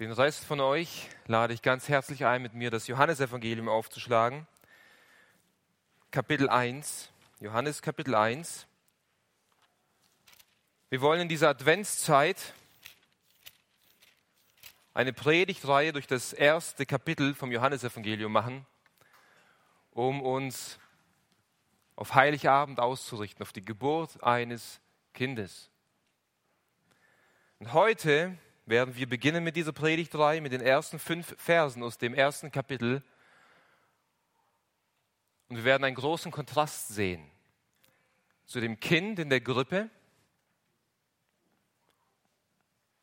Den Rest von euch lade ich ganz herzlich ein, mit mir das Johannesevangelium aufzuschlagen. Kapitel 1. Johannes Kapitel 1. Wir wollen in dieser Adventszeit eine Predigtreihe durch das erste Kapitel vom Johannesevangelium machen, um uns auf Heiligabend auszurichten, auf die Geburt eines Kindes. Und heute werden wir beginnen mit dieser Predigtreihe, mit den ersten fünf Versen aus dem ersten Kapitel. Und wir werden einen großen Kontrast sehen zu dem Kind in der Grippe,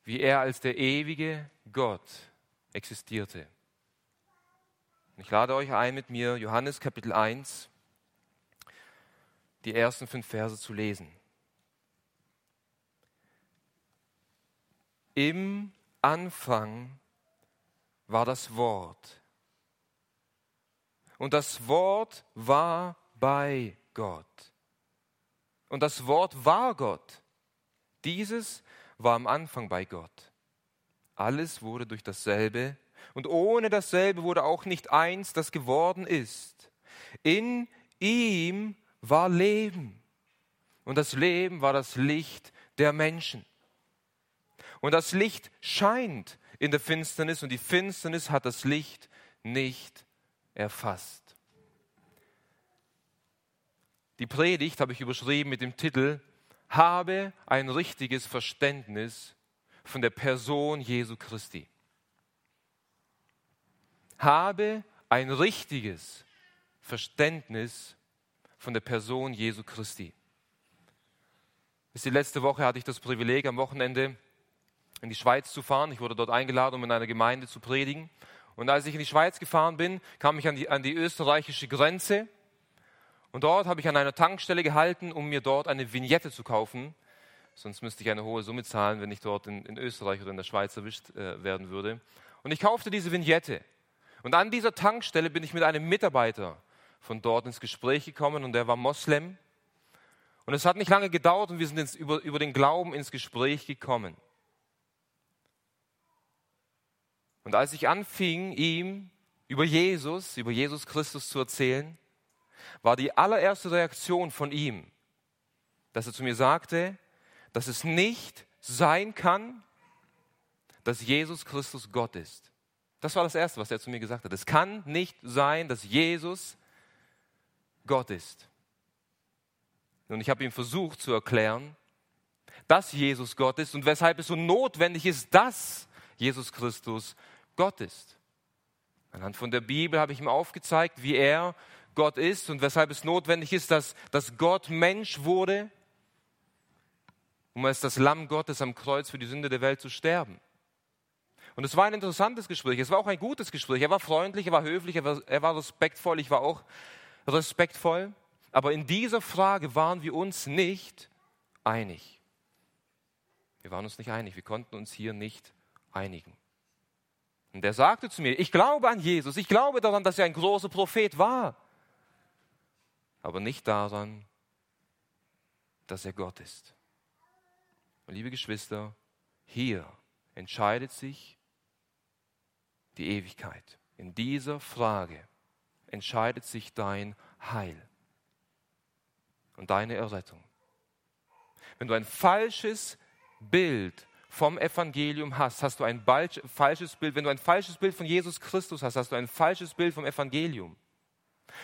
wie er als der ewige Gott existierte. Ich lade euch ein, mit mir Johannes Kapitel 1, die ersten fünf Verse zu lesen. Im Anfang war das Wort. Und das Wort war bei Gott. Und das Wort war Gott. Dieses war am Anfang bei Gott. Alles wurde durch dasselbe und ohne dasselbe wurde auch nicht eins, das geworden ist. In ihm war Leben und das Leben war das Licht der Menschen. Und das Licht scheint in der Finsternis und die Finsternis hat das Licht nicht erfasst. Die Predigt habe ich überschrieben mit dem Titel Habe ein richtiges Verständnis von der Person Jesu Christi. Habe ein richtiges Verständnis von der Person Jesu Christi. Bis die letzte Woche hatte ich das Privileg, am Wochenende in die Schweiz zu fahren. Ich wurde dort eingeladen, um in einer Gemeinde zu predigen. Und als ich in die Schweiz gefahren bin, kam ich an die, an die österreichische Grenze. Und dort habe ich an einer Tankstelle gehalten, um mir dort eine Vignette zu kaufen. Sonst müsste ich eine hohe Summe zahlen, wenn ich dort in, in Österreich oder in der Schweiz erwischt äh, werden würde. Und ich kaufte diese Vignette. Und an dieser Tankstelle bin ich mit einem Mitarbeiter von dort ins Gespräch gekommen und der war Moslem. Und es hat nicht lange gedauert und wir sind ins, über, über den Glauben ins Gespräch gekommen. Und als ich anfing, ihm über Jesus, über Jesus Christus zu erzählen, war die allererste Reaktion von ihm, dass er zu mir sagte, dass es nicht sein kann, dass Jesus Christus Gott ist. Das war das Erste, was er zu mir gesagt hat. Es kann nicht sein, dass Jesus Gott ist. Und ich habe ihm versucht zu erklären, dass Jesus Gott ist und weshalb es so notwendig ist, dass Jesus Christus Gott ist. Anhand von der Bibel habe ich ihm aufgezeigt, wie er Gott ist und weshalb es notwendig ist, dass, dass Gott Mensch wurde, um als das Lamm Gottes am Kreuz für die Sünde der Welt zu sterben. Und es war ein interessantes Gespräch, es war auch ein gutes Gespräch. Er war freundlich, er war höflich, er war, er war respektvoll, ich war auch respektvoll. Aber in dieser Frage waren wir uns nicht einig. Wir waren uns nicht einig, wir konnten uns hier nicht einigen. Und er sagte zu mir, ich glaube an Jesus, ich glaube daran, dass er ein großer Prophet war, aber nicht daran, dass er Gott ist. Und liebe Geschwister, hier entscheidet sich die Ewigkeit. In dieser Frage entscheidet sich dein Heil und deine Errettung. Wenn du ein falsches Bild vom Evangelium hast, hast du ein falsches Bild. Wenn du ein falsches Bild von Jesus Christus hast, hast du ein falsches Bild vom Evangelium.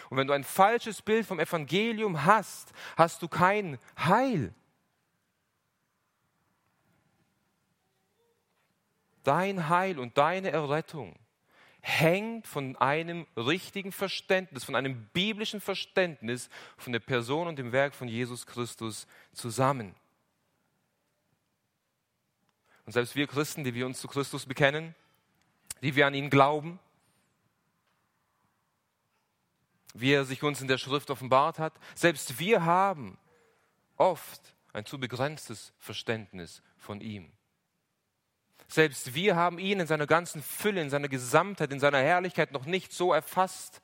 Und wenn du ein falsches Bild vom Evangelium hast, hast du kein Heil. Dein Heil und deine Errettung hängt von einem richtigen Verständnis, von einem biblischen Verständnis von der Person und dem Werk von Jesus Christus zusammen. Und selbst wir Christen, die wir uns zu Christus bekennen, die wir an ihn glauben, wie er sich uns in der Schrift offenbart hat, selbst wir haben oft ein zu begrenztes Verständnis von ihm. Selbst wir haben ihn in seiner ganzen Fülle, in seiner Gesamtheit, in seiner Herrlichkeit noch nicht so erfasst,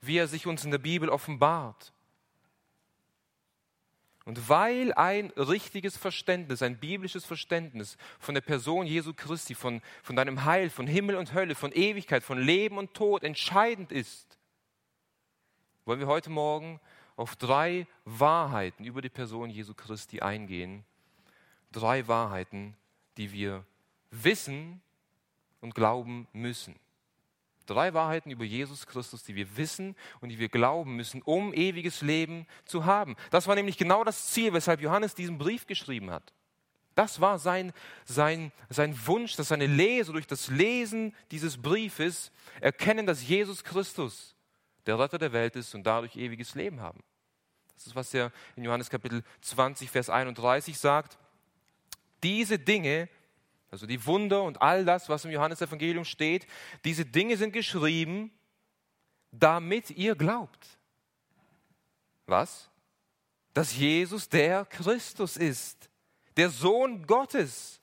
wie er sich uns in der Bibel offenbart. Und weil ein richtiges Verständnis, ein biblisches Verständnis von der Person Jesu Christi, von, von deinem Heil, von Himmel und Hölle, von Ewigkeit, von Leben und Tod entscheidend ist, wollen wir heute Morgen auf drei Wahrheiten über die Person Jesu Christi eingehen. Drei Wahrheiten, die wir wissen und glauben müssen. Drei Wahrheiten über Jesus Christus, die wir wissen und die wir glauben müssen, um ewiges Leben zu haben. Das war nämlich genau das Ziel, weshalb Johannes diesen Brief geschrieben hat. Das war sein, sein, sein Wunsch, dass seine Leser durch das Lesen dieses Briefes erkennen, dass Jesus Christus der Retter der Welt ist und dadurch ewiges Leben haben. Das ist, was er in Johannes Kapitel 20, Vers 31 sagt. Diese Dinge also die Wunder und all das, was im Johannesevangelium steht, diese Dinge sind geschrieben, damit ihr glaubt. Was? Dass Jesus der Christus ist, der Sohn Gottes.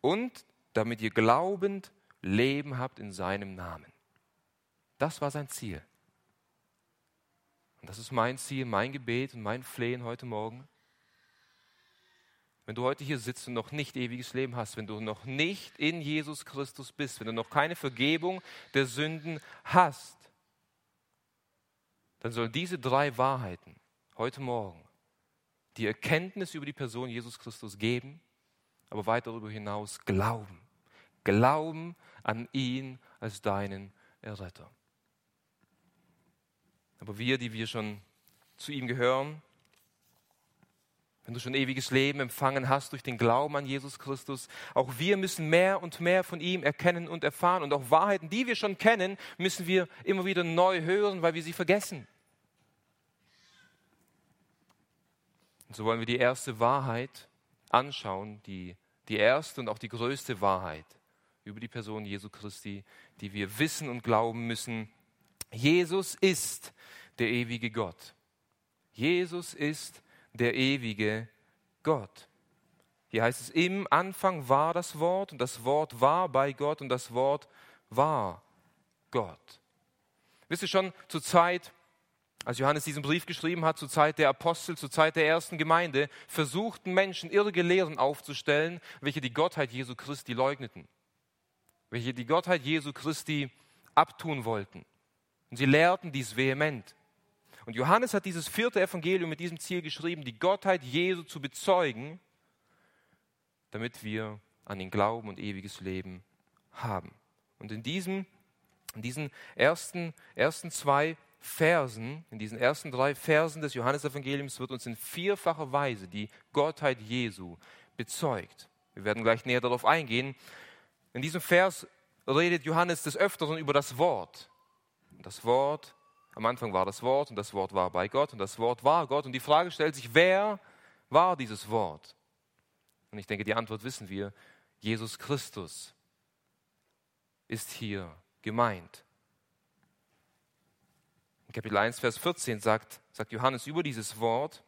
Und damit ihr glaubend Leben habt in seinem Namen. Das war sein Ziel. Und das ist mein Ziel, mein Gebet und mein Flehen heute Morgen wenn du heute hier sitzt und noch nicht ewiges Leben hast, wenn du noch nicht in Jesus Christus bist, wenn du noch keine Vergebung der Sünden hast, dann sollen diese drei Wahrheiten heute Morgen die Erkenntnis über die Person Jesus Christus geben, aber weit darüber hinaus glauben. Glauben an ihn als deinen Erretter. Aber wir, die wir schon zu ihm gehören, wenn du schon ewiges Leben empfangen hast durch den Glauben an Jesus Christus, auch wir müssen mehr und mehr von ihm erkennen und erfahren. Und auch Wahrheiten, die wir schon kennen, müssen wir immer wieder neu hören, weil wir sie vergessen. Und so wollen wir die erste Wahrheit anschauen, die, die erste und auch die größte Wahrheit über die Person Jesu Christi, die wir wissen und glauben müssen. Jesus ist der ewige Gott. Jesus ist der ewige Gott. Hier heißt es, im Anfang war das Wort und das Wort war bei Gott und das Wort war Gott. Wisst ihr schon, zur Zeit, als Johannes diesen Brief geschrieben hat, zur Zeit der Apostel, zur Zeit der ersten Gemeinde, versuchten Menschen irrige Lehren aufzustellen, welche die Gottheit Jesu Christi leugneten, welche die Gottheit Jesu Christi abtun wollten. Und sie lehrten dies vehement. Und Johannes hat dieses vierte Evangelium mit diesem Ziel geschrieben, die Gottheit Jesu zu bezeugen, damit wir an ihn glauben und ewiges Leben haben. Und in, diesem, in diesen ersten, ersten zwei Versen, in diesen ersten drei Versen des Johannesevangeliums wird uns in vierfacher Weise die Gottheit Jesu bezeugt. Wir werden gleich näher darauf eingehen. In diesem Vers redet Johannes des Öfteren über das Wort. Das Wort am Anfang war das Wort und das Wort war bei Gott und das Wort war Gott. Und die Frage stellt sich, wer war dieses Wort? Und ich denke, die Antwort wissen wir. Jesus Christus ist hier gemeint. In Kapitel 1, Vers 14 sagt, sagt Johannes über dieses Wort,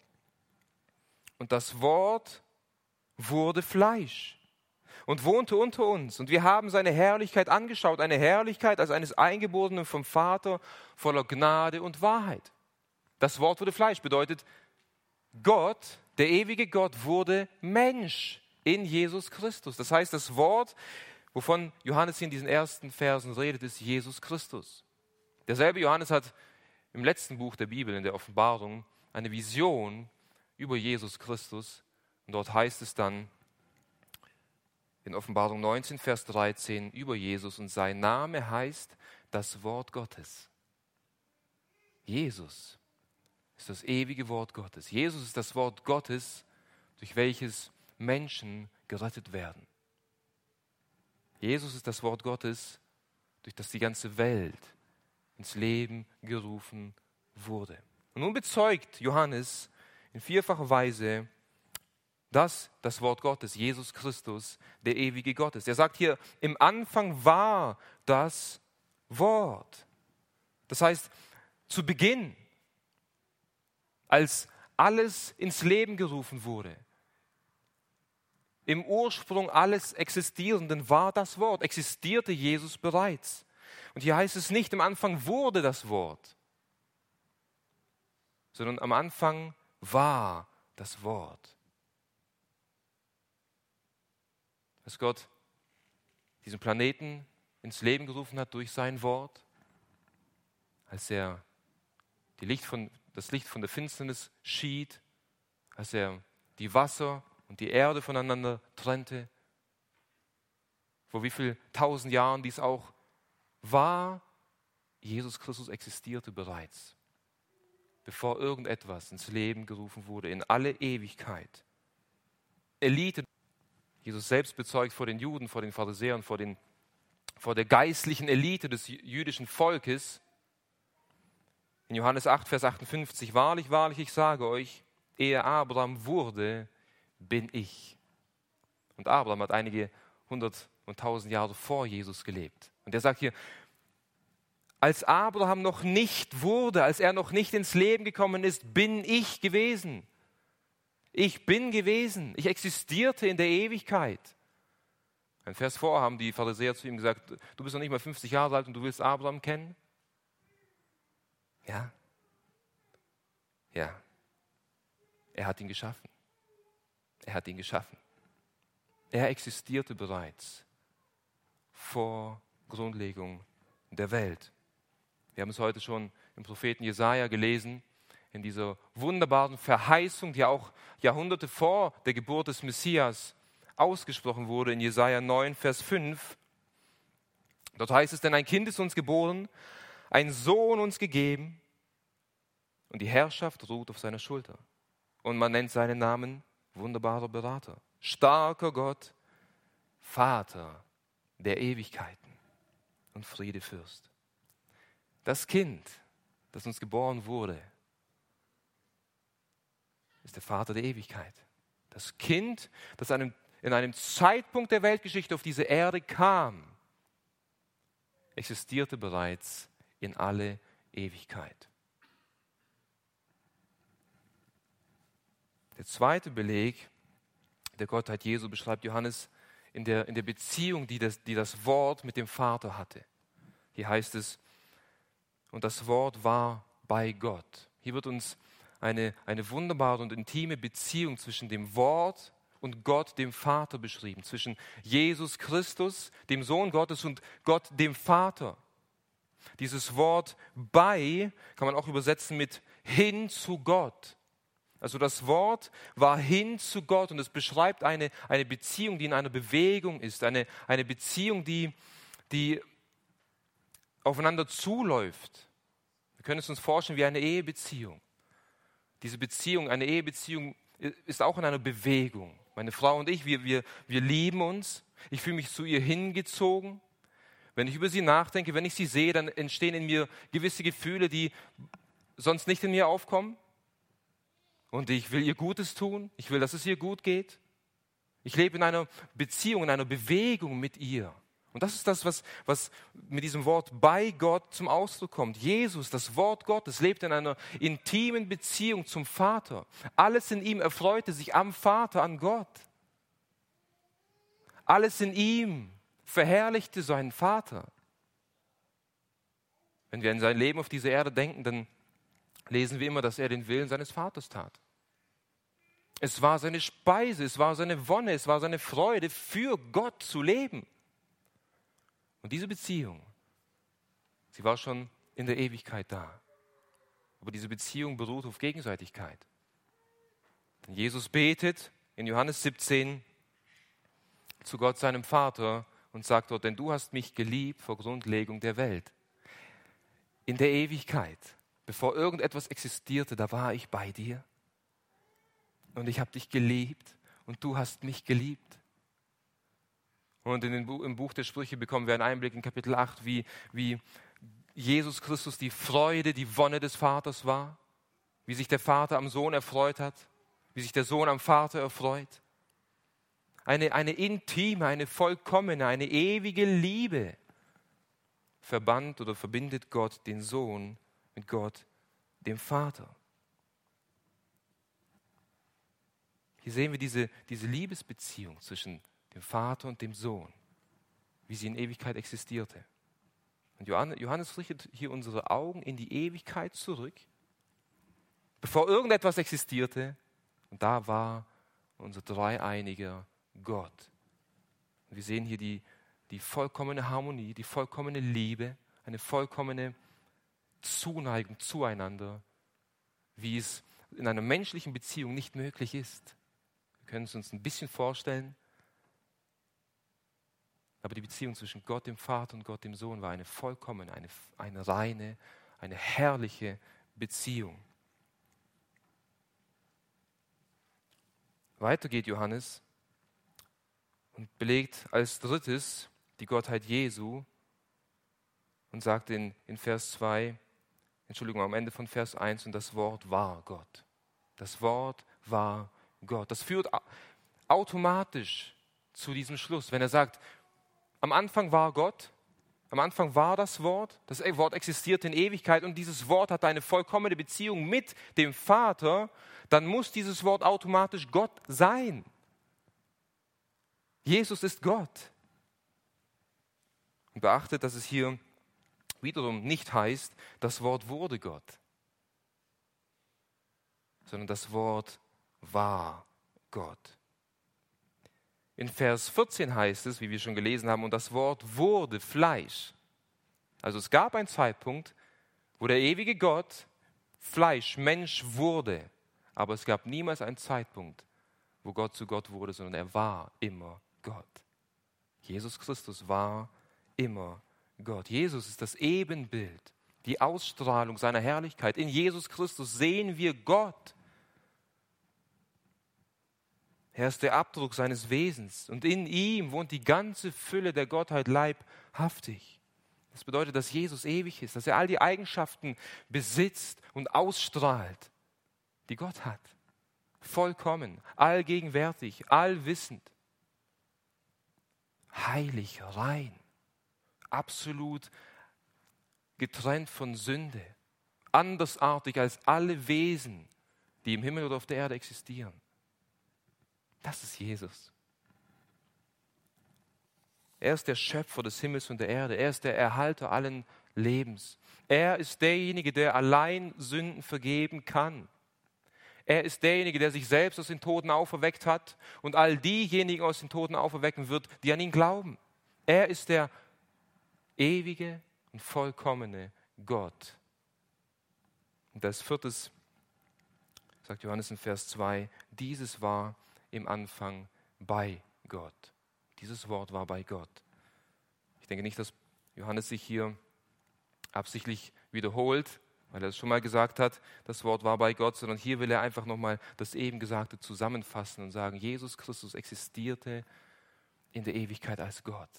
und das Wort wurde Fleisch und wohnte unter uns. Und wir haben seine Herrlichkeit angeschaut, eine Herrlichkeit als eines Eingeborenen vom Vater voller Gnade und Wahrheit. Das Wort wurde Fleisch, bedeutet, Gott, der ewige Gott, wurde Mensch in Jesus Christus. Das heißt, das Wort, wovon Johannes hier in diesen ersten Versen redet, ist Jesus Christus. Derselbe Johannes hat im letzten Buch der Bibel, in der Offenbarung, eine Vision über Jesus Christus. Und dort heißt es dann, in Offenbarung 19, Vers 13 über Jesus und sein Name heißt das Wort Gottes. Jesus ist das ewige Wort Gottes. Jesus ist das Wort Gottes, durch welches Menschen gerettet werden. Jesus ist das Wort Gottes, durch das die ganze Welt ins Leben gerufen wurde. Und nun bezeugt Johannes in vierfacher Weise, dass das Wort Gottes, Jesus Christus, der ewige Gott ist. Er sagt hier, im Anfang war das Wort. Das heißt, zu Beginn, als alles ins Leben gerufen wurde, im Ursprung alles Existierenden war das Wort, existierte Jesus bereits. Und hier heißt es nicht, im Anfang wurde das Wort, sondern am Anfang war das Wort. Dass Gott diesen Planeten ins Leben gerufen hat durch sein Wort, als er Licht von, das Licht von der Finsternis schied, als er die Wasser und die Erde voneinander trennte, vor wie viel tausend Jahren dies auch war, Jesus Christus existierte bereits, bevor irgendetwas ins Leben gerufen wurde, in alle Ewigkeit. Elite, Jesus selbst bezeugt vor den Juden, vor den Pharisäern, vor, den, vor der geistlichen Elite des jüdischen Volkes. In Johannes 8, Vers 58, wahrlich, wahrlich, ich sage euch, ehe Abraham wurde, bin ich. Und Abraham hat einige hundert und tausend Jahre vor Jesus gelebt. Und er sagt hier, als Abraham noch nicht wurde, als er noch nicht ins Leben gekommen ist, bin ich gewesen. Ich bin gewesen. Ich existierte in der Ewigkeit. Ein Vers vor haben die Pharisäer zu ihm gesagt, du bist noch nicht mal 50 Jahre alt und du willst Abraham kennen? Ja. Ja. Er hat ihn geschaffen. Er hat ihn geschaffen. Er existierte bereits vor Grundlegung der Welt. Wir haben es heute schon im Propheten Jesaja gelesen, in dieser wunderbaren Verheißung, die auch Jahrhunderte vor der Geburt des Messias ausgesprochen wurde, in Jesaja 9, Vers 5. Dort heißt es: Denn ein Kind ist uns geboren, ein Sohn uns gegeben, und die Herrschaft ruht auf seiner Schulter. Und man nennt seinen Namen wunderbarer Berater, starker Gott, Vater der Ewigkeiten und Friedefürst. Das Kind, das uns geboren wurde, ist der Vater der Ewigkeit. Das Kind, das einem, in einem Zeitpunkt der Weltgeschichte auf diese Erde kam, existierte bereits in alle Ewigkeit. Der zweite Beleg der Gottheit Jesu beschreibt Johannes in der, in der Beziehung, die das, die das Wort mit dem Vater hatte. Hier heißt es, und das Wort war bei Gott. Hier wird uns eine, eine wunderbare und intime Beziehung zwischen dem Wort und Gott, dem Vater, beschrieben. Zwischen Jesus Christus, dem Sohn Gottes, und Gott, dem Vater. Dieses Wort bei kann man auch übersetzen mit hin zu Gott. Also das Wort war hin zu Gott und es beschreibt eine, eine Beziehung, die in einer Bewegung ist, eine, eine Beziehung, die, die aufeinander zuläuft. Wir können es uns vorstellen wie eine Ehebeziehung. Diese Beziehung, eine Ehebeziehung ist auch in einer Bewegung. Meine Frau und ich, wir, wir, wir lieben uns. Ich fühle mich zu ihr hingezogen. Wenn ich über sie nachdenke, wenn ich sie sehe, dann entstehen in mir gewisse Gefühle, die sonst nicht in mir aufkommen. Und ich will ihr Gutes tun. Ich will, dass es ihr gut geht. Ich lebe in einer Beziehung, in einer Bewegung mit ihr. Und das ist das, was, was mit diesem Wort bei Gott zum Ausdruck kommt. Jesus, das Wort Gottes, lebt in einer intimen Beziehung zum Vater. Alles in ihm erfreute sich am Vater, an Gott. Alles in ihm verherrlichte seinen Vater. Wenn wir an sein Leben auf dieser Erde denken, dann lesen wir immer, dass er den Willen seines Vaters tat. Es war seine Speise, es war seine Wonne, es war seine Freude, für Gott zu leben. Und diese Beziehung, sie war schon in der Ewigkeit da. Aber diese Beziehung beruht auf Gegenseitigkeit. Denn Jesus betet in Johannes 17 zu Gott seinem Vater und sagt dort, denn du hast mich geliebt vor Grundlegung der Welt. In der Ewigkeit Bevor irgendetwas existierte, da war ich bei dir. Und ich habe dich geliebt und du hast mich geliebt. Und in den, im Buch der Sprüche bekommen wir einen Einblick in Kapitel 8, wie, wie Jesus Christus die Freude, die Wonne des Vaters war, wie sich der Vater am Sohn erfreut hat, wie sich der Sohn am Vater erfreut. Eine, eine intime, eine vollkommene, eine ewige Liebe verband oder verbindet Gott den Sohn mit Gott, dem Vater. Hier sehen wir diese, diese Liebesbeziehung zwischen dem Vater und dem Sohn, wie sie in Ewigkeit existierte. Und Johannes richtet hier unsere Augen in die Ewigkeit zurück. Bevor irgendetwas existierte, Und da war unser dreieiniger Gott. Und wir sehen hier die, die vollkommene Harmonie, die vollkommene Liebe, eine vollkommene Zuneigung zueinander, wie es in einer menschlichen Beziehung nicht möglich ist. Wir können es uns ein bisschen vorstellen, aber die Beziehung zwischen Gott dem Vater und Gott dem Sohn war eine vollkommene, eine, eine reine, eine herrliche Beziehung. Weiter geht Johannes und belegt als drittes die Gottheit Jesu und sagt in, in Vers 2, Entschuldigung, am Ende von Vers 1, und das Wort war Gott. Das Wort war Gott. Das führt automatisch zu diesem Schluss. Wenn er sagt, am Anfang war Gott, am Anfang war das Wort, das Wort existiert in Ewigkeit und dieses Wort hat eine vollkommene Beziehung mit dem Vater, dann muss dieses Wort automatisch Gott sein. Jesus ist Gott. Und beachtet, dass es hier wiederum nicht heißt, das Wort wurde Gott, sondern das Wort war Gott. In Vers 14 heißt es, wie wir schon gelesen haben, und das Wort wurde Fleisch. Also es gab einen Zeitpunkt, wo der ewige Gott Fleisch, Mensch wurde. Aber es gab niemals einen Zeitpunkt, wo Gott zu Gott wurde, sondern er war immer Gott. Jesus Christus war immer Gott. Jesus ist das Ebenbild, die Ausstrahlung seiner Herrlichkeit. In Jesus Christus sehen wir Gott. Er ist der Abdruck seines Wesens und in ihm wohnt die ganze Fülle der Gottheit leibhaftig. Das bedeutet, dass Jesus ewig ist, dass er all die Eigenschaften besitzt und ausstrahlt, die Gott hat. Vollkommen, allgegenwärtig, allwissend, heilig, rein, absolut getrennt von Sünde, andersartig als alle Wesen, die im Himmel oder auf der Erde existieren. Das ist Jesus. Er ist der Schöpfer des Himmels und der Erde. Er ist der Erhalter allen Lebens. Er ist derjenige, der allein Sünden vergeben kann. Er ist derjenige, der sich selbst aus den Toten auferweckt hat und all diejenigen aus den Toten auferwecken wird, die an ihn glauben. Er ist der ewige und vollkommene Gott. Und als viertes sagt Johannes in Vers 2, dieses war im Anfang bei Gott. Dieses Wort war bei Gott. Ich denke nicht, dass Johannes sich hier absichtlich wiederholt, weil er es schon mal gesagt hat, das Wort war bei Gott, sondern hier will er einfach nochmal das eben Gesagte zusammenfassen und sagen, Jesus Christus existierte in der Ewigkeit als Gott,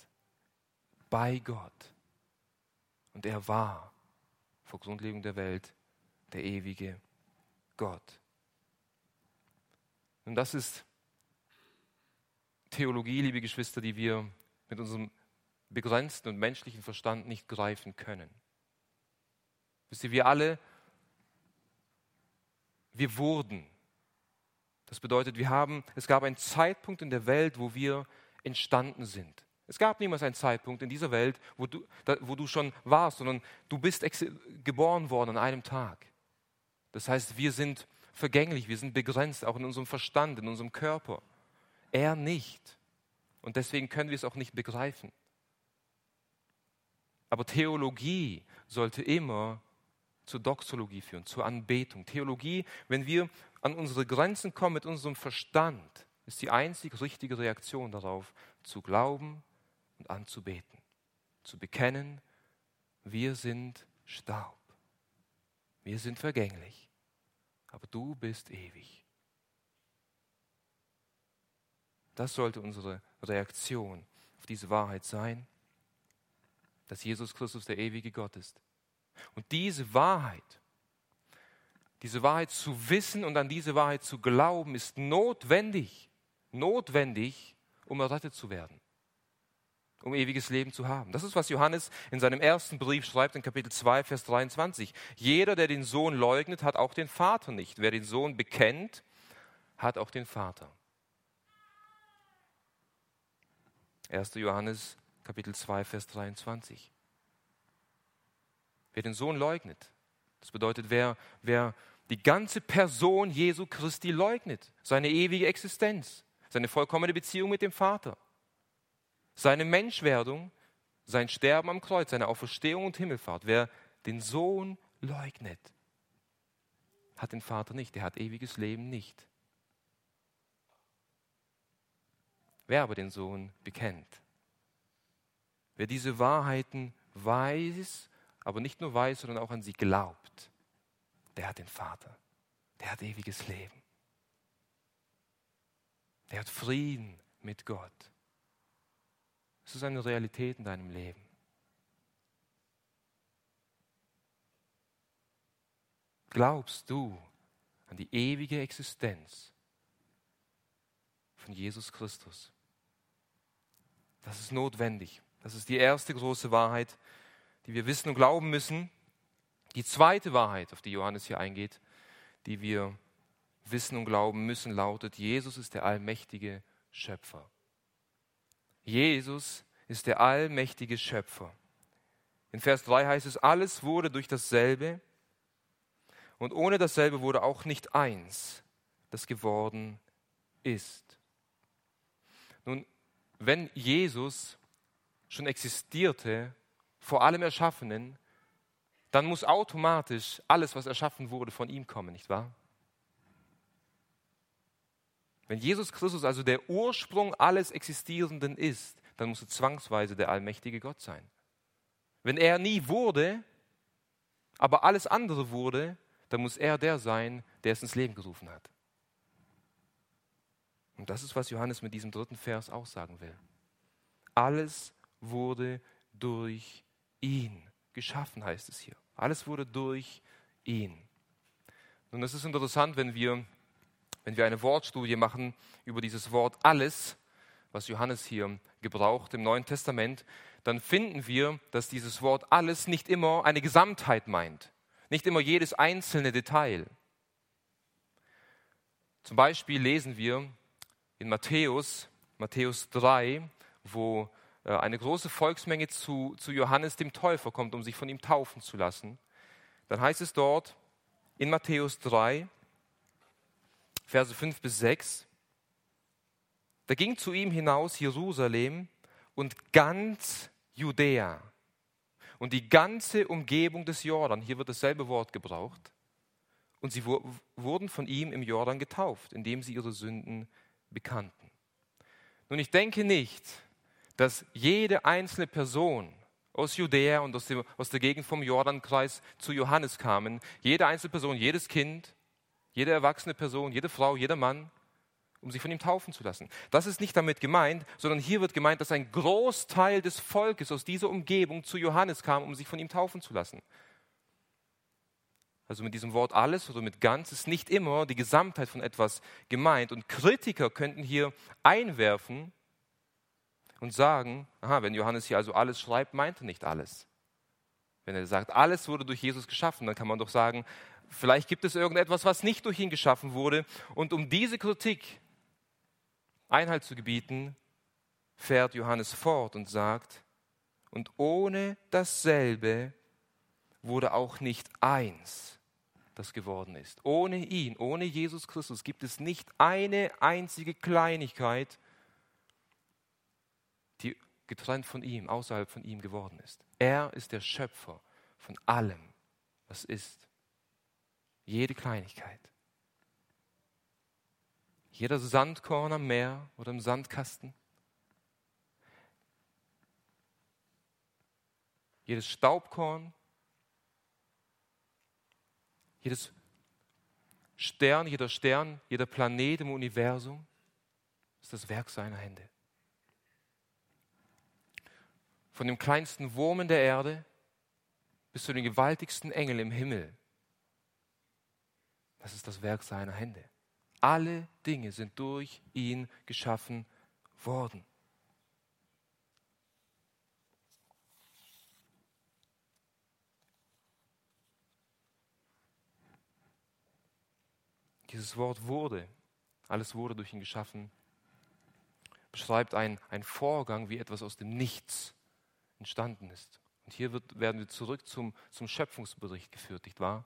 bei Gott. Und er war vor Grundlegung der Welt der ewige Gott. Und das ist Theologie, liebe Geschwister, die wir mit unserem begrenzten und menschlichen Verstand nicht greifen können. Wisst ihr, wir alle, wir wurden. Das bedeutet, wir haben, es gab einen Zeitpunkt in der Welt, wo wir entstanden sind. Es gab niemals einen Zeitpunkt in dieser Welt, wo du, da, wo du schon warst, sondern du bist geboren worden an einem Tag. Das heißt, wir sind vergänglich, wir sind begrenzt, auch in unserem Verstand, in unserem Körper. Er nicht. Und deswegen können wir es auch nicht begreifen. Aber Theologie sollte immer zur Doxologie führen, zur Anbetung. Theologie, wenn wir an unsere Grenzen kommen mit unserem Verstand, ist die einzig richtige Reaktion darauf, zu glauben und anzubeten, zu bekennen, wir sind Staub, wir sind vergänglich, aber du bist ewig. Das sollte unsere Reaktion auf diese Wahrheit sein, dass Jesus Christus der ewige Gott ist. Und diese Wahrheit, diese Wahrheit zu wissen und an diese Wahrheit zu glauben, ist notwendig, notwendig, um errettet zu werden, um ewiges Leben zu haben. Das ist, was Johannes in seinem ersten Brief schreibt, in Kapitel 2, Vers 23. Jeder, der den Sohn leugnet, hat auch den Vater nicht. Wer den Sohn bekennt, hat auch den Vater. 1. Johannes Kapitel 2, Vers 23. Wer den Sohn leugnet, das bedeutet, wer, wer die ganze Person Jesu Christi leugnet, seine ewige Existenz, seine vollkommene Beziehung mit dem Vater, seine Menschwerdung, sein Sterben am Kreuz, seine Auferstehung und Himmelfahrt. Wer den Sohn leugnet, hat den Vater nicht, der hat ewiges Leben nicht. Wer aber den Sohn bekennt, wer diese Wahrheiten weiß, aber nicht nur weiß, sondern auch an sie glaubt, der hat den Vater, der hat ewiges Leben, der hat Frieden mit Gott. Es ist eine Realität in deinem Leben. Glaubst du an die ewige Existenz von Jesus Christus? Das ist notwendig. Das ist die erste große Wahrheit, die wir wissen und glauben müssen. Die zweite Wahrheit, auf die Johannes hier eingeht, die wir wissen und glauben müssen, lautet, Jesus ist der allmächtige Schöpfer. Jesus ist der allmächtige Schöpfer. In Vers 3 heißt es, alles wurde durch dasselbe und ohne dasselbe wurde auch nicht eins, das geworden ist. Nun, wenn Jesus schon existierte, vor allem Erschaffenen, dann muss automatisch alles, was erschaffen wurde, von ihm kommen, nicht wahr? Wenn Jesus Christus also der Ursprung alles Existierenden ist, dann muss er zwangsweise der allmächtige Gott sein. Wenn er nie wurde, aber alles andere wurde, dann muss er der sein, der es ins Leben gerufen hat. Und das ist, was Johannes mit diesem dritten Vers aussagen will. Alles wurde durch ihn geschaffen, heißt es hier. Alles wurde durch ihn. Nun, es ist interessant, wenn wir, wenn wir eine Wortstudie machen über dieses Wort alles, was Johannes hier gebraucht im Neuen Testament, dann finden wir, dass dieses Wort alles nicht immer eine Gesamtheit meint, nicht immer jedes einzelne Detail. Zum Beispiel lesen wir in Matthäus, Matthäus 3, wo äh, eine große Volksmenge zu, zu Johannes dem Täufer kommt, um sich von ihm taufen zu lassen. Dann heißt es dort in Matthäus 3, Verse 5 bis 6, da ging zu ihm hinaus Jerusalem und ganz Judäa und die ganze Umgebung des Jordan. Hier wird dasselbe Wort gebraucht. Und sie wurden von ihm im Jordan getauft, indem sie ihre Sünden bekannten. Nun, ich denke nicht, dass jede einzelne Person aus Judäa und aus, dem, aus der Gegend vom Jordankreis zu Johannes kamen, jede einzelne Person, jedes Kind, jede erwachsene Person, jede Frau, jeder Mann, um sich von ihm taufen zu lassen. Das ist nicht damit gemeint, sondern hier wird gemeint, dass ein Großteil des Volkes aus dieser Umgebung zu Johannes kam, um sich von ihm taufen zu lassen. Also mit diesem Wort alles oder mit ganz ist nicht immer die Gesamtheit von etwas gemeint. Und Kritiker könnten hier einwerfen und sagen, aha, wenn Johannes hier also alles schreibt, meint er nicht alles. Wenn er sagt, alles wurde durch Jesus geschaffen, dann kann man doch sagen, vielleicht gibt es irgendetwas, was nicht durch ihn geschaffen wurde. Und um diese Kritik Einhalt zu gebieten, fährt Johannes fort und sagt, und ohne dasselbe wurde auch nicht eins, das geworden ist. Ohne ihn, ohne Jesus Christus gibt es nicht eine einzige Kleinigkeit, die getrennt von ihm, außerhalb von ihm geworden ist. Er ist der Schöpfer von allem, was ist. Jede Kleinigkeit. Jeder Sandkorn am Meer oder im Sandkasten. Jedes Staubkorn. Jedes Stern, jeder Stern, jeder Planet im Universum ist das Werk seiner Hände. Von dem kleinsten Wurm in der Erde bis zu den gewaltigsten Engeln im Himmel. Das ist das Werk seiner Hände. Alle Dinge sind durch ihn geschaffen worden. Dieses Wort wurde, alles wurde durch ihn geschaffen, beschreibt einen Vorgang, wie etwas aus dem Nichts entstanden ist. Und hier wird, werden wir zurück zum, zum Schöpfungsbericht geführt, nicht wahr?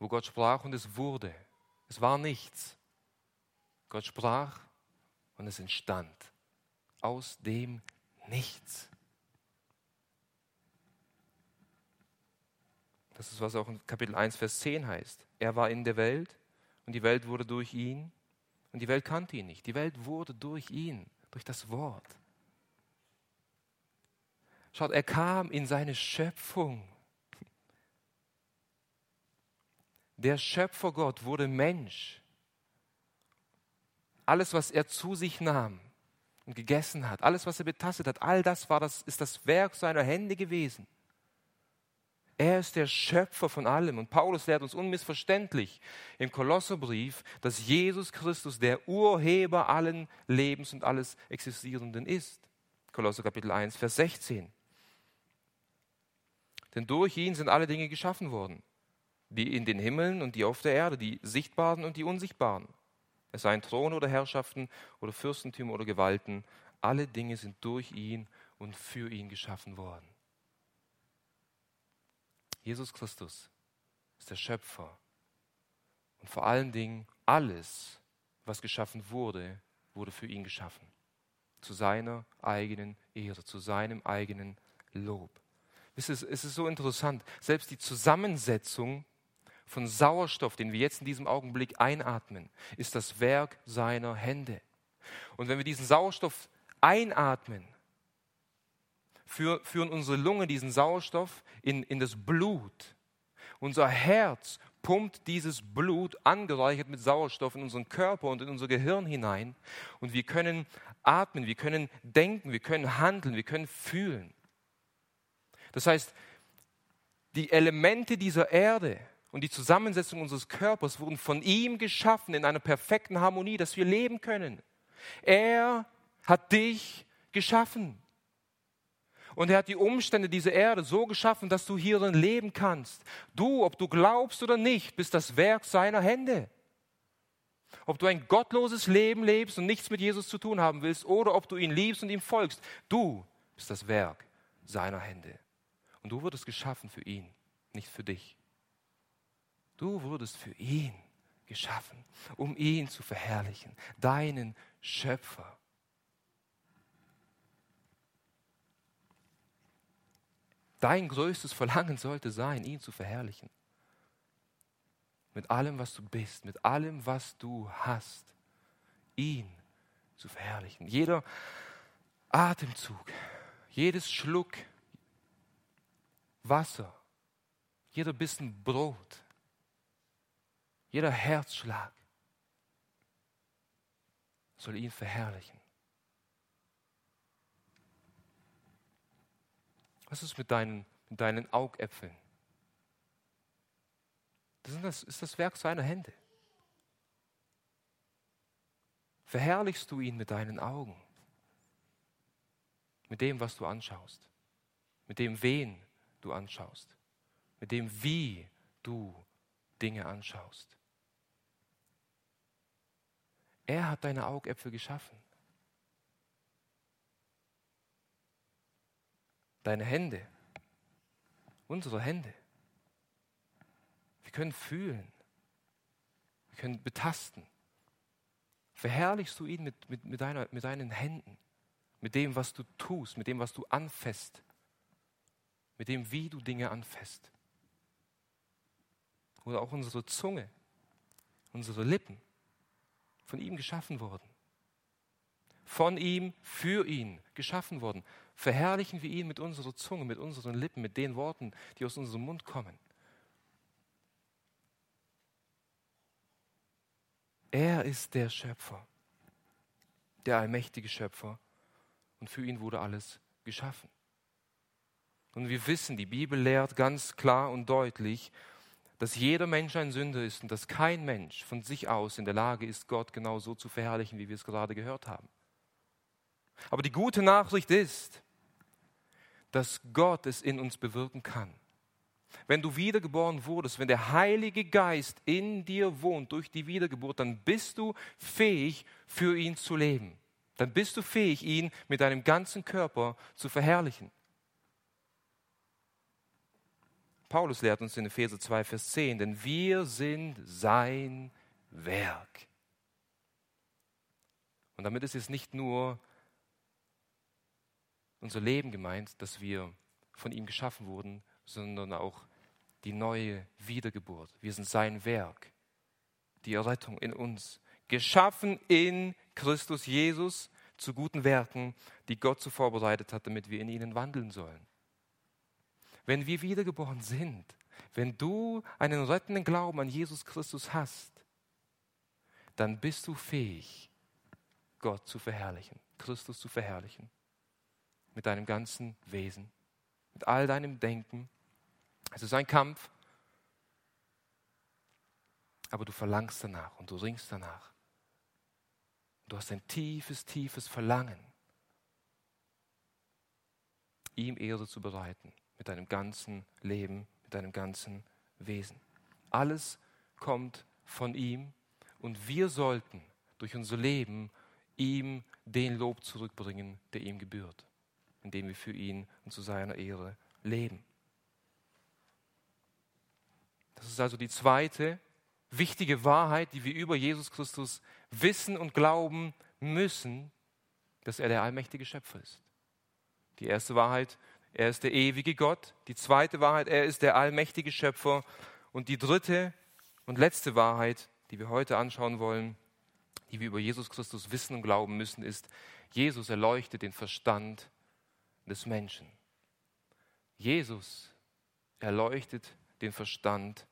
wo Gott sprach und es wurde. Es war nichts. Gott sprach und es entstand aus dem Nichts. Das ist, was auch in Kapitel 1, Vers 10 heißt. Er war in der Welt und die Welt wurde durch ihn und die Welt kannte ihn nicht. Die Welt wurde durch ihn, durch das Wort. Schaut, er kam in seine Schöpfung. Der Schöpfergott wurde Mensch. Alles, was er zu sich nahm und gegessen hat, alles, was er betastet hat, all das, war das ist das Werk seiner Hände gewesen. Er ist der Schöpfer von allem. Und Paulus lehrt uns unmissverständlich im Kolosserbrief, dass Jesus Christus der Urheber allen Lebens und alles Existierenden ist. Kolosser Kapitel 1, Vers 16. Denn durch ihn sind alle Dinge geschaffen worden, die in den Himmeln und die auf der Erde, die sichtbaren und die unsichtbaren. Es seien Thron oder Herrschaften oder Fürstentümer oder Gewalten, alle Dinge sind durch ihn und für ihn geschaffen worden. Jesus Christus ist der Schöpfer und vor allen Dingen alles, was geschaffen wurde, wurde für ihn geschaffen. Zu seiner eigenen Ehre, zu seinem eigenen Lob. Es ist, es ist so interessant, selbst die Zusammensetzung von Sauerstoff, den wir jetzt in diesem Augenblick einatmen, ist das Werk seiner Hände. Und wenn wir diesen Sauerstoff einatmen, führen unsere Lunge diesen Sauerstoff in, in das Blut. Unser Herz pumpt dieses Blut angereichert mit Sauerstoff in unseren Körper und in unser Gehirn hinein. Und wir können atmen, wir können denken, wir können handeln, wir können fühlen. Das heißt, die Elemente dieser Erde und die Zusammensetzung unseres Körpers wurden von ihm geschaffen in einer perfekten Harmonie, dass wir leben können. Er hat dich geschaffen. Und er hat die Umstände dieser Erde so geschaffen, dass du hierin leben kannst. Du, ob du glaubst oder nicht, bist das Werk seiner Hände. Ob du ein gottloses Leben lebst und nichts mit Jesus zu tun haben willst, oder ob du ihn liebst und ihm folgst, du bist das Werk seiner Hände. Und du wurdest geschaffen für ihn, nicht für dich. Du wurdest für ihn geschaffen, um ihn zu verherrlichen, deinen Schöpfer. Dein größtes Verlangen sollte sein, ihn zu verherrlichen. Mit allem, was du bist, mit allem, was du hast, ihn zu verherrlichen. Jeder Atemzug, jedes Schluck Wasser, jeder Bissen Brot, jeder Herzschlag soll ihn verherrlichen. Was ist mit deinen, mit deinen Augäpfeln? Das ist, das ist das Werk seiner Hände. Verherrlichst du ihn mit deinen Augen, mit dem, was du anschaust, mit dem, wen du anschaust, mit dem, wie du Dinge anschaust. Er hat deine Augäpfel geschaffen. Deine Hände, unsere Hände. Wir können fühlen, wir können betasten. Verherrlichst du ihn mit, mit, mit, deiner, mit deinen Händen, mit dem, was du tust, mit dem, was du anfasst, mit dem, wie du Dinge anfasst. Oder auch unsere Zunge, unsere Lippen, von ihm geschaffen worden. Von ihm, für ihn geschaffen worden verherrlichen wir ihn mit unserer Zunge, mit unseren Lippen, mit den Worten, die aus unserem Mund kommen. Er ist der Schöpfer, der allmächtige Schöpfer und für ihn wurde alles geschaffen. Und wir wissen, die Bibel lehrt ganz klar und deutlich, dass jeder Mensch ein Sünder ist und dass kein Mensch von sich aus in der Lage ist, Gott genau so zu verherrlichen, wie wir es gerade gehört haben. Aber die gute Nachricht ist, dass Gott es in uns bewirken kann. Wenn du wiedergeboren wurdest, wenn der Heilige Geist in dir wohnt durch die Wiedergeburt, dann bist du fähig, für ihn zu leben. Dann bist du fähig, ihn mit deinem ganzen Körper zu verherrlichen. Paulus lehrt uns in Epheser 2, Vers 10, denn wir sind sein Werk. Und damit ist es nicht nur unser Leben gemeint, dass wir von ihm geschaffen wurden, sondern auch die neue Wiedergeburt. Wir sind sein Werk, die Errettung in uns, geschaffen in Christus Jesus zu guten Werken, die Gott so vorbereitet hat, damit wir in ihnen wandeln sollen. Wenn wir wiedergeboren sind, wenn du einen rettenden Glauben an Jesus Christus hast, dann bist du fähig, Gott zu verherrlichen, Christus zu verherrlichen, mit deinem ganzen Wesen, mit all deinem Denken. Es ist ein Kampf, aber du verlangst danach und du ringst danach. Du hast ein tiefes, tiefes Verlangen, ihm Ehre zu bereiten mit deinem ganzen Leben, mit deinem ganzen Wesen. Alles kommt von ihm und wir sollten durch unser Leben ihm den Lob zurückbringen, der ihm gebührt, indem wir für ihn und zu seiner Ehre leben. Das ist also die zweite wichtige Wahrheit, die wir über Jesus Christus wissen und glauben müssen, dass er der allmächtige Schöpfer ist. Die erste Wahrheit, er ist der ewige Gott. Die zweite Wahrheit, er ist der allmächtige Schöpfer. Und die dritte und letzte Wahrheit, die wir heute anschauen wollen, die wir über Jesus Christus wissen und glauben müssen, ist, Jesus erleuchtet den Verstand des Menschen. Jesus erleuchtet den Verstand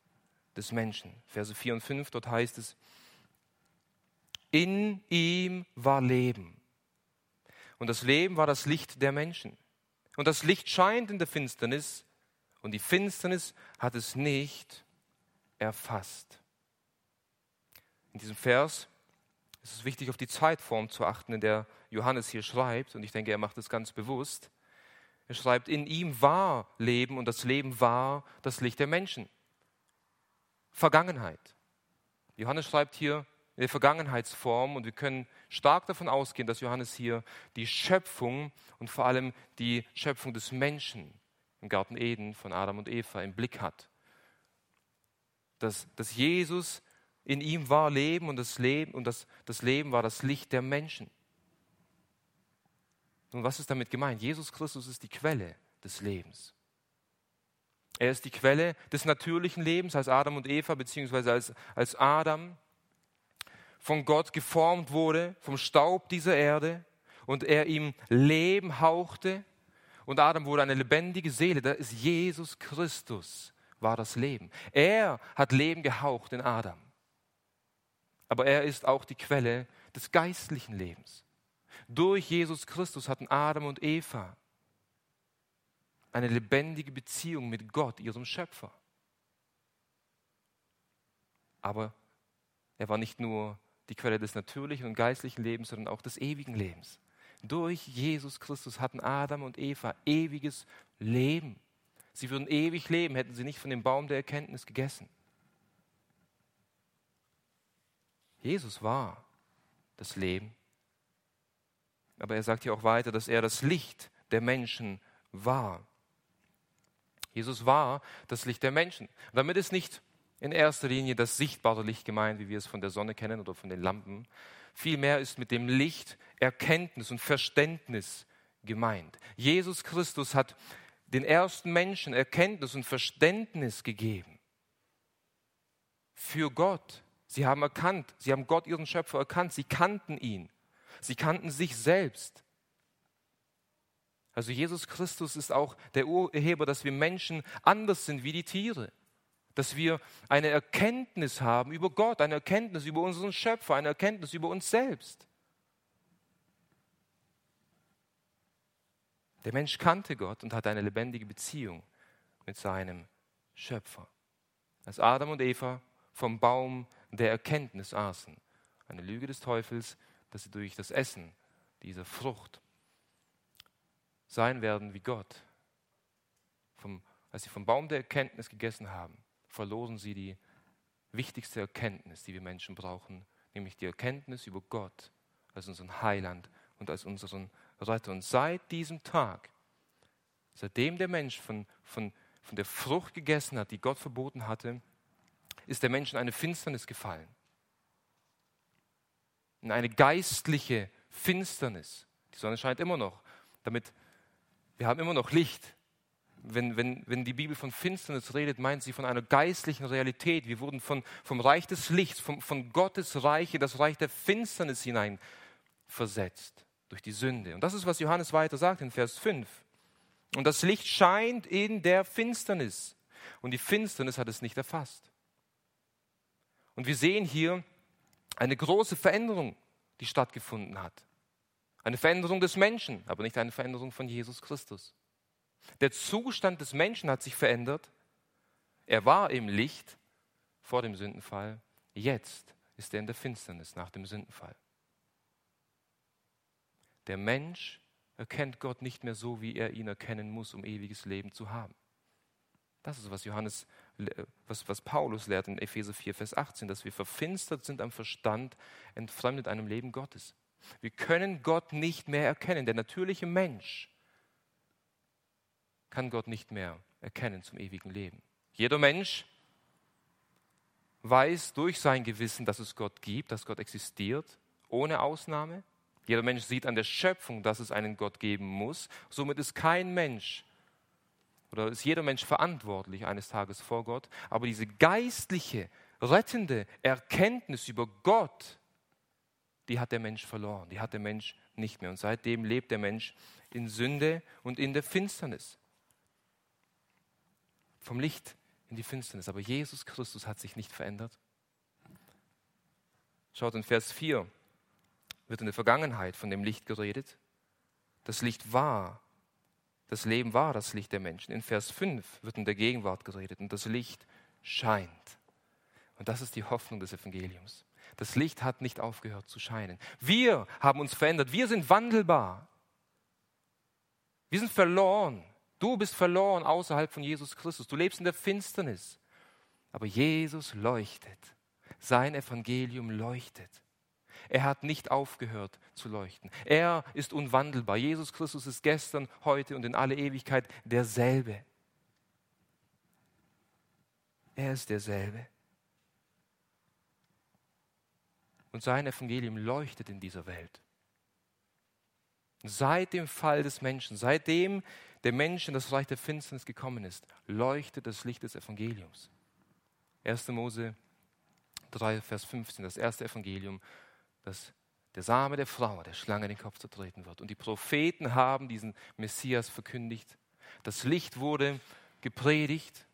des Menschen. Verse 4 und 5, dort heißt es, in ihm war Leben. Und das Leben war das Licht der Menschen. Und das Licht scheint in der Finsternis und die Finsternis hat es nicht erfasst. In diesem Vers ist es wichtig, auf die Zeitform zu achten, in der Johannes hier schreibt. Und ich denke, er macht es ganz bewusst. Er schreibt, in ihm war Leben und das Leben war das Licht der Menschen. Vergangenheit. Johannes schreibt hier in der Vergangenheitsform und wir können stark davon ausgehen, dass Johannes hier die Schöpfung und vor allem die Schöpfung des Menschen im Garten Eden von Adam und Eva im Blick hat. Dass, dass Jesus in ihm war Leben und das Leben und das, das Leben war das Licht der Menschen. Nun, was ist damit gemeint? Jesus Christus ist die Quelle des Lebens. Er ist die Quelle des natürlichen Lebens, als Adam und Eva, beziehungsweise als, als Adam von Gott geformt wurde, vom Staub dieser Erde, und er ihm Leben hauchte, und Adam wurde eine lebendige Seele. Da ist Jesus Christus, war das Leben. Er hat Leben gehaucht in Adam. Aber er ist auch die Quelle des geistlichen Lebens. Durch Jesus Christus hatten Adam und Eva eine lebendige Beziehung mit Gott, ihrem Schöpfer. Aber er war nicht nur die Quelle des natürlichen und geistlichen Lebens, sondern auch des ewigen Lebens. Durch Jesus Christus hatten Adam und Eva ewiges Leben. Sie würden ewig leben, hätten sie nicht von dem Baum der Erkenntnis gegessen. Jesus war das Leben. Aber er sagt hier auch weiter, dass er das Licht der Menschen war. Jesus war das Licht der Menschen. Damit ist nicht in erster Linie das sichtbare Licht gemeint, wie wir es von der Sonne kennen oder von den Lampen. Vielmehr ist mit dem Licht Erkenntnis und Verständnis gemeint. Jesus Christus hat den ersten Menschen Erkenntnis und Verständnis gegeben. Für Gott. Sie haben erkannt, sie haben Gott, ihren Schöpfer, erkannt, sie kannten ihn. Sie kannten sich selbst. Also Jesus Christus ist auch der Urheber, dass wir Menschen anders sind wie die Tiere. Dass wir eine Erkenntnis haben über Gott, eine Erkenntnis über unseren Schöpfer, eine Erkenntnis über uns selbst. Der Mensch kannte Gott und hatte eine lebendige Beziehung mit seinem Schöpfer. Als Adam und Eva vom Baum der Erkenntnis aßen, eine Lüge des Teufels, dass sie durch das Essen dieser Frucht sein werden wie Gott. Vom, als sie vom Baum der Erkenntnis gegessen haben, verloren sie die wichtigste Erkenntnis, die wir Menschen brauchen, nämlich die Erkenntnis über Gott als unseren Heiland und als unseren Retter. Und seit diesem Tag, seitdem der Mensch von, von, von der Frucht gegessen hat, die Gott verboten hatte, ist der Mensch in eine Finsternis gefallen. In eine geistliche Finsternis. Die Sonne scheint immer noch. Damit, wir haben immer noch Licht. Wenn, wenn, wenn die Bibel von Finsternis redet, meint sie von einer geistlichen Realität. Wir wurden von, vom Reich des Lichts, vom, von Gottes Reich in das Reich der Finsternis hinein versetzt durch die Sünde. Und das ist, was Johannes weiter sagt in Vers 5. Und das Licht scheint in der Finsternis. Und die Finsternis hat es nicht erfasst. Und wir sehen hier eine große Veränderung, die stattgefunden hat. Eine Veränderung des Menschen, aber nicht eine Veränderung von Jesus Christus. Der Zustand des Menschen hat sich verändert. Er war im Licht vor dem Sündenfall. Jetzt ist er in der Finsternis nach dem Sündenfall. Der Mensch erkennt Gott nicht mehr so, wie er ihn erkennen muss, um ewiges Leben zu haben. Das ist, was Johannes, was, was Paulus lehrt in Epheser 4, Vers 18, dass wir verfinstert sind am Verstand, entfremdet einem Leben Gottes. Wir können Gott nicht mehr erkennen. Der natürliche Mensch kann Gott nicht mehr erkennen zum ewigen Leben. Jeder Mensch weiß durch sein Gewissen, dass es Gott gibt, dass Gott existiert, ohne Ausnahme. Jeder Mensch sieht an der Schöpfung, dass es einen Gott geben muss. Somit ist kein Mensch oder ist jeder Mensch verantwortlich eines Tages vor Gott. Aber diese geistliche, rettende Erkenntnis über Gott, die hat der Mensch verloren, die hat der Mensch nicht mehr. Und seitdem lebt der Mensch in Sünde und in der Finsternis. Vom Licht in die Finsternis. Aber Jesus Christus hat sich nicht verändert. Schaut in Vers 4 wird in der Vergangenheit von dem Licht geredet. Das Licht war, das Leben war das Licht der Menschen. In Vers 5 wird in der Gegenwart geredet und das Licht scheint. Und das ist die Hoffnung des Evangeliums. Das Licht hat nicht aufgehört zu scheinen. Wir haben uns verändert. Wir sind wandelbar. Wir sind verloren. Du bist verloren außerhalb von Jesus Christus. Du lebst in der Finsternis. Aber Jesus leuchtet. Sein Evangelium leuchtet. Er hat nicht aufgehört zu leuchten. Er ist unwandelbar. Jesus Christus ist gestern, heute und in alle Ewigkeit derselbe. Er ist derselbe. Und sein Evangelium leuchtet in dieser Welt. Seit dem Fall des Menschen, seitdem der Mensch in das Reich der Finsternis gekommen ist, leuchtet das Licht des Evangeliums. 1. Mose 3, Vers 15, das erste Evangelium dass der Same der Frau, der Schlange, den Kopf zertreten wird. Und die Propheten haben diesen Messias verkündigt. Das Licht wurde gepredigt,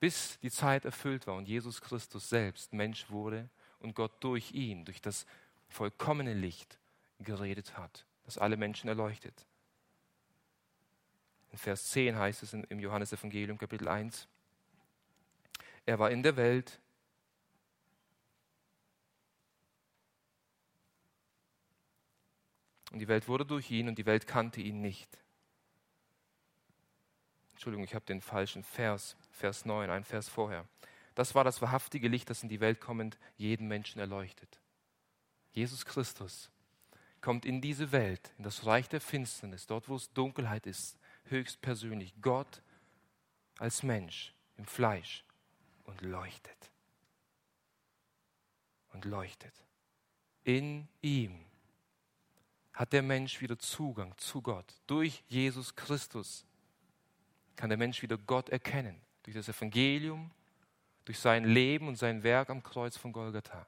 bis die Zeit erfüllt war und Jesus Christus selbst Mensch wurde und Gott durch ihn, durch das vollkommene Licht geredet hat, das alle Menschen erleuchtet. In Vers 10 heißt es im Johannesevangelium Kapitel 1, er war in der Welt, Und die Welt wurde durch ihn und die Welt kannte ihn nicht. Entschuldigung, ich habe den falschen Vers, Vers 9, ein Vers vorher. Das war das wahrhaftige Licht, das in die Welt kommend jeden Menschen erleuchtet. Jesus Christus kommt in diese Welt, in das Reich der Finsternis, dort wo es Dunkelheit ist, höchstpersönlich. Gott als Mensch im Fleisch und leuchtet. Und leuchtet. In ihm hat der Mensch wieder Zugang zu Gott. Durch Jesus Christus kann der Mensch wieder Gott erkennen. Durch das Evangelium, durch sein Leben und sein Werk am Kreuz von Golgatha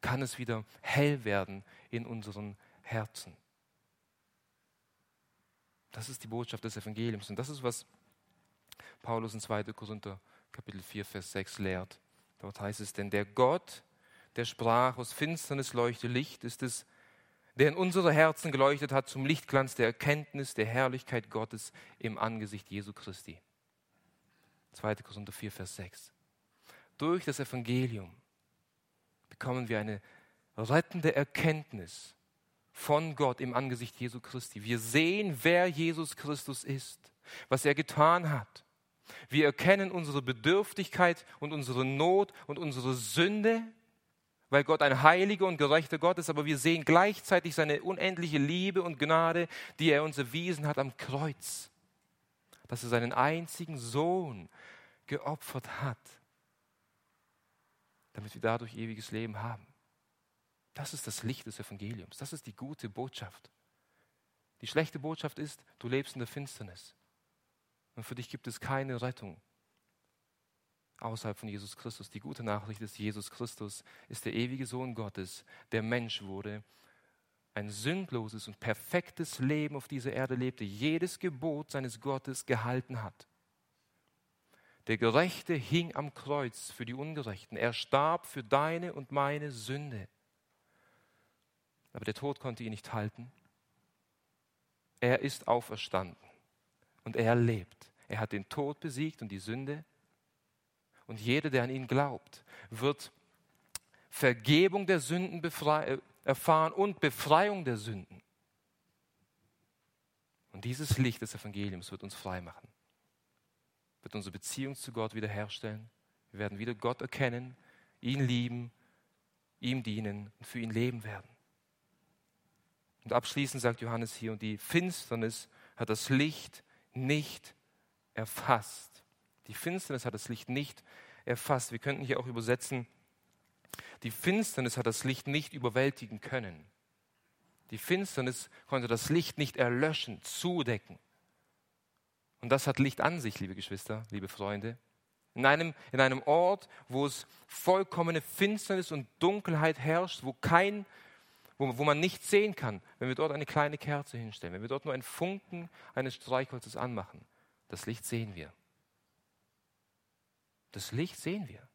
kann es wieder hell werden in unseren Herzen. Das ist die Botschaft des Evangeliums und das ist, was Paulus in 2. Korinther Kapitel 4, Vers 6 lehrt. Dort heißt es, denn der Gott, der sprach, aus Finsternis leuchte Licht, ist es, der in unsere Herzen geleuchtet hat zum Lichtglanz der Erkenntnis der Herrlichkeit Gottes im Angesicht Jesu Christi. 2. Korinther 4, Vers 6. Durch das Evangelium bekommen wir eine rettende Erkenntnis von Gott im Angesicht Jesu Christi. Wir sehen, wer Jesus Christus ist, was er getan hat. Wir erkennen unsere Bedürftigkeit und unsere Not und unsere Sünde weil Gott ein heiliger und gerechter Gott ist, aber wir sehen gleichzeitig seine unendliche Liebe und Gnade, die er uns erwiesen hat am Kreuz. dass er seinen einzigen Sohn geopfert hat, damit wir dadurch ewiges Leben haben. Das ist das Licht des Evangeliums. Das ist die gute Botschaft. Die schlechte Botschaft ist, du lebst in der Finsternis. Und für dich gibt es keine Rettung außerhalb von Jesus Christus. Die gute Nachricht ist, Jesus Christus ist der ewige Sohn Gottes, der Mensch wurde, ein sündloses und perfektes Leben auf dieser Erde lebte, jedes Gebot seines Gottes gehalten hat. Der Gerechte hing am Kreuz für die Ungerechten. Er starb für deine und meine Sünde. Aber der Tod konnte ihn nicht halten. Er ist auferstanden und er lebt. Er hat den Tod besiegt und die Sünde. Und jeder, der an ihn glaubt, wird Vergebung der Sünden äh, erfahren und Befreiung der Sünden. Und dieses Licht des Evangeliums wird uns frei machen, wird unsere Beziehung zu Gott wiederherstellen. Wir werden wieder Gott erkennen, ihn lieben, ihm dienen und für ihn leben werden. Und abschließend sagt Johannes hier, und die Finsternis hat das Licht nicht erfasst. Die Finsternis hat das Licht nicht erfasst. Wir könnten hier auch übersetzen, die Finsternis hat das Licht nicht überwältigen können. Die Finsternis konnte das Licht nicht erlöschen, zudecken. Und das hat Licht an sich, liebe Geschwister, liebe Freunde. In einem, in einem Ort, wo es vollkommene Finsternis und Dunkelheit herrscht, wo, kein, wo, wo man nichts sehen kann, wenn wir dort eine kleine Kerze hinstellen, wenn wir dort nur einen Funken eines Streichholzes anmachen, das Licht sehen wir. Das Licht sehen wir.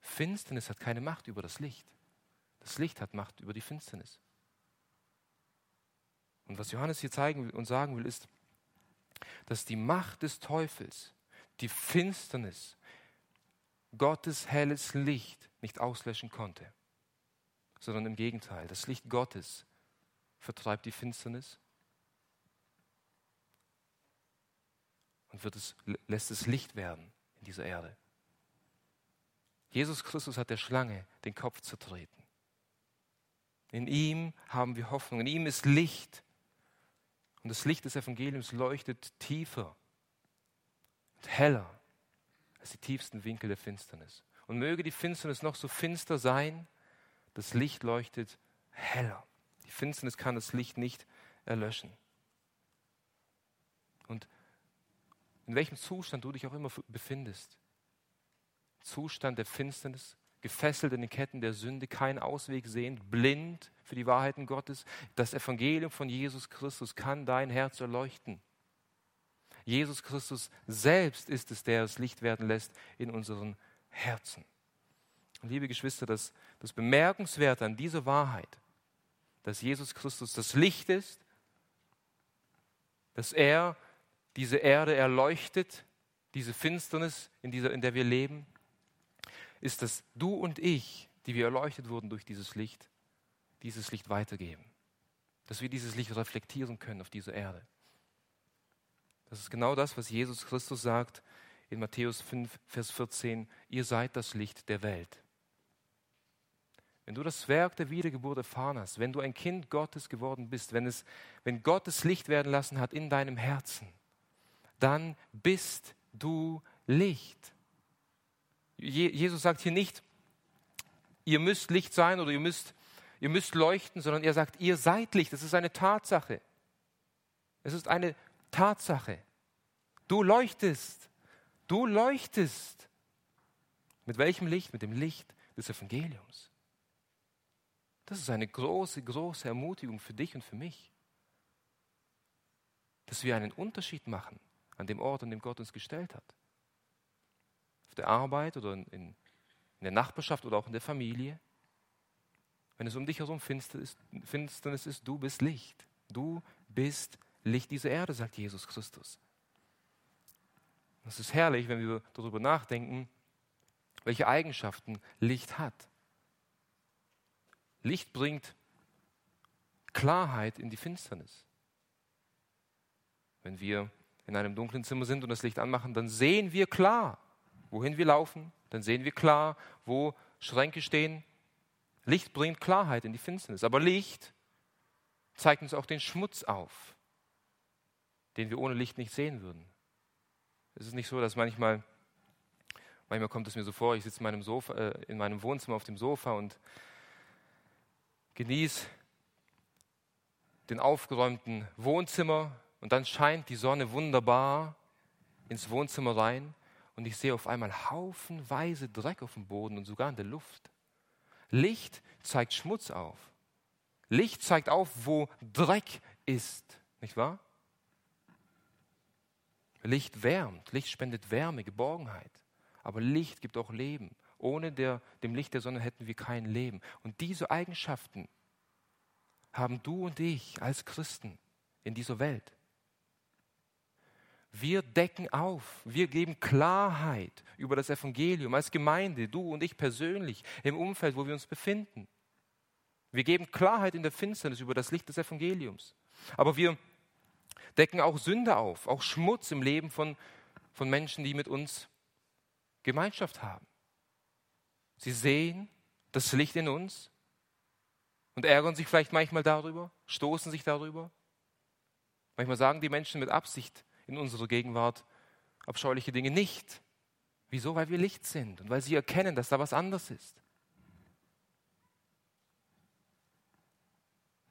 Finsternis hat keine Macht über das Licht. Das Licht hat Macht über die Finsternis. Und was Johannes hier zeigen und sagen will, ist, dass die Macht des Teufels, die Finsternis, Gottes helles Licht nicht auslöschen konnte, sondern im Gegenteil, das Licht Gottes vertreibt die Finsternis und wird es, lässt es Licht werden in dieser Erde. Jesus Christus hat der Schlange den Kopf zertreten. In ihm haben wir Hoffnung, in ihm ist Licht. Und das Licht des Evangeliums leuchtet tiefer und heller als die tiefsten Winkel der Finsternis. Und möge die Finsternis noch so finster sein, das Licht leuchtet heller. Die Finsternis kann das Licht nicht erlöschen. Und in welchem Zustand du dich auch immer befindest. Zustand der Finsternis, gefesselt in den Ketten der Sünde, keinen Ausweg sehend, blind für die Wahrheiten Gottes. Das Evangelium von Jesus Christus kann dein Herz erleuchten. Jesus Christus selbst ist es, der das Licht werden lässt in unseren Herzen. Und liebe Geschwister, das, das Bemerkenswerte an dieser Wahrheit, dass Jesus Christus das Licht ist, dass er diese Erde erleuchtet, diese Finsternis, in, dieser, in der wir leben, ist, dass du und ich, die wir erleuchtet wurden durch dieses Licht, dieses Licht weitergeben. Dass wir dieses Licht reflektieren können auf dieser Erde. Das ist genau das, was Jesus Christus sagt in Matthäus 5, Vers 14. Ihr seid das Licht der Welt. Wenn du das Werk der Wiedergeburt erfahren hast, wenn du ein Kind Gottes geworden bist, wenn, es, wenn Gott das Licht werden lassen hat in deinem Herzen, dann bist du Licht. Jesus sagt hier nicht, ihr müsst Licht sein oder ihr müsst, ihr müsst leuchten, sondern er sagt, ihr seid Licht. Das ist eine Tatsache. Es ist eine Tatsache. Du leuchtest. Du leuchtest. Mit welchem Licht? Mit dem Licht des Evangeliums. Das ist eine große, große Ermutigung für dich und für mich. Dass wir einen Unterschied machen an dem Ort, an dem Gott uns gestellt hat. Auf der Arbeit oder in, in der Nachbarschaft oder auch in der Familie. Wenn es um dich herum Finsternis ist, du bist Licht. Du bist Licht dieser Erde, sagt Jesus Christus. Es ist herrlich, wenn wir darüber nachdenken, welche Eigenschaften Licht hat. Licht bringt Klarheit in die Finsternis. Wenn wir in einem dunklen Zimmer sind und das Licht anmachen, dann sehen wir klar, wohin wir laufen, dann sehen wir klar, wo Schränke stehen. Licht bringt Klarheit in die Finsternis, aber Licht zeigt uns auch den Schmutz auf. den wir ohne Licht nicht sehen würden. Es ist nicht so, dass manchmal, manchmal kommt es mir so vor, ich sitze in meinem, äh, in meinem Wohnzimmer auf dem Sofa und genieße den aufgeräumten Wohnzimmer und dann scheint die Sonne wunderbar ins Wohnzimmer rein und ich sehe auf einmal haufenweise Dreck auf dem Boden und sogar in der Luft. Licht zeigt Schmutz auf. Licht zeigt auf, wo Dreck ist, nicht wahr? Licht wärmt, Licht spendet Wärme, Geborgenheit. Aber Licht gibt auch Leben. Ohne der, dem Licht der Sonne hätten wir kein Leben. Und diese Eigenschaften haben du und ich als Christen in dieser Welt. Wir decken auf, wir geben Klarheit über das Evangelium als Gemeinde, du und ich persönlich, im Umfeld, wo wir uns befinden. Wir geben Klarheit in der Finsternis über das Licht des Evangeliums. Aber wir decken auch Sünde auf, auch Schmutz im Leben von, von Menschen, die mit uns Gemeinschaft haben. Sie sehen das Licht in uns und ärgern sich vielleicht manchmal darüber, stoßen sich darüber. Manchmal sagen die Menschen mit Absicht in unserer Gegenwart abscheuliche Dinge nicht. Wieso? Weil wir Licht sind und weil sie erkennen, dass da was anders ist.